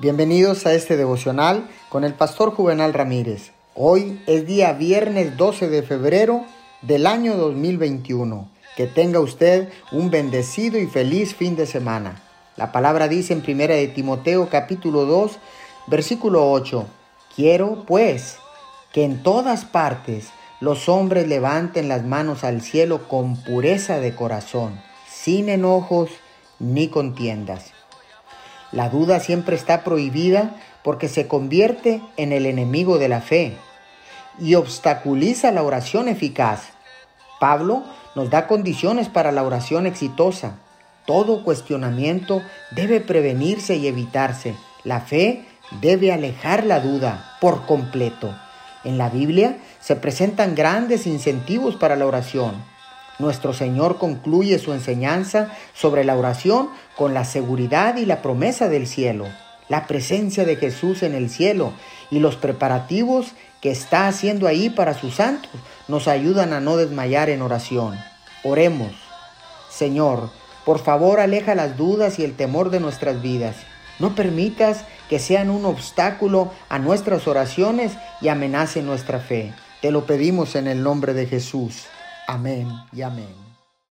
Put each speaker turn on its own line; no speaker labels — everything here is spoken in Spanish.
Bienvenidos a este devocional con el pastor Juvenal Ramírez. Hoy es día viernes 12 de febrero del año 2021. Que tenga usted un bendecido y feliz fin de semana. La palabra dice en 1 de Timoteo capítulo 2, versículo 8, Quiero pues que en todas partes los hombres levanten las manos al cielo con pureza de corazón, sin enojos ni contiendas la duda siempre está prohibida porque se convierte en el enemigo de la fe y obstaculiza la oración eficaz. Pablo nos da condiciones para la oración exitosa. Todo cuestionamiento debe prevenirse y evitarse. La fe debe alejar la duda por completo. En la Biblia se presentan grandes incentivos para la oración. Nuestro Señor concluye su enseñanza sobre la oración con la seguridad y la promesa del cielo, la presencia de Jesús en el cielo y los preparativos que está haciendo ahí para sus santos nos ayudan a no desmayar en oración. Oremos. Señor, por favor aleja las dudas y el temor de nuestras vidas. No permitas que sean un obstáculo a nuestras oraciones y amenacen nuestra fe. Te lo pedimos en el nombre de Jesús. Amén y amén.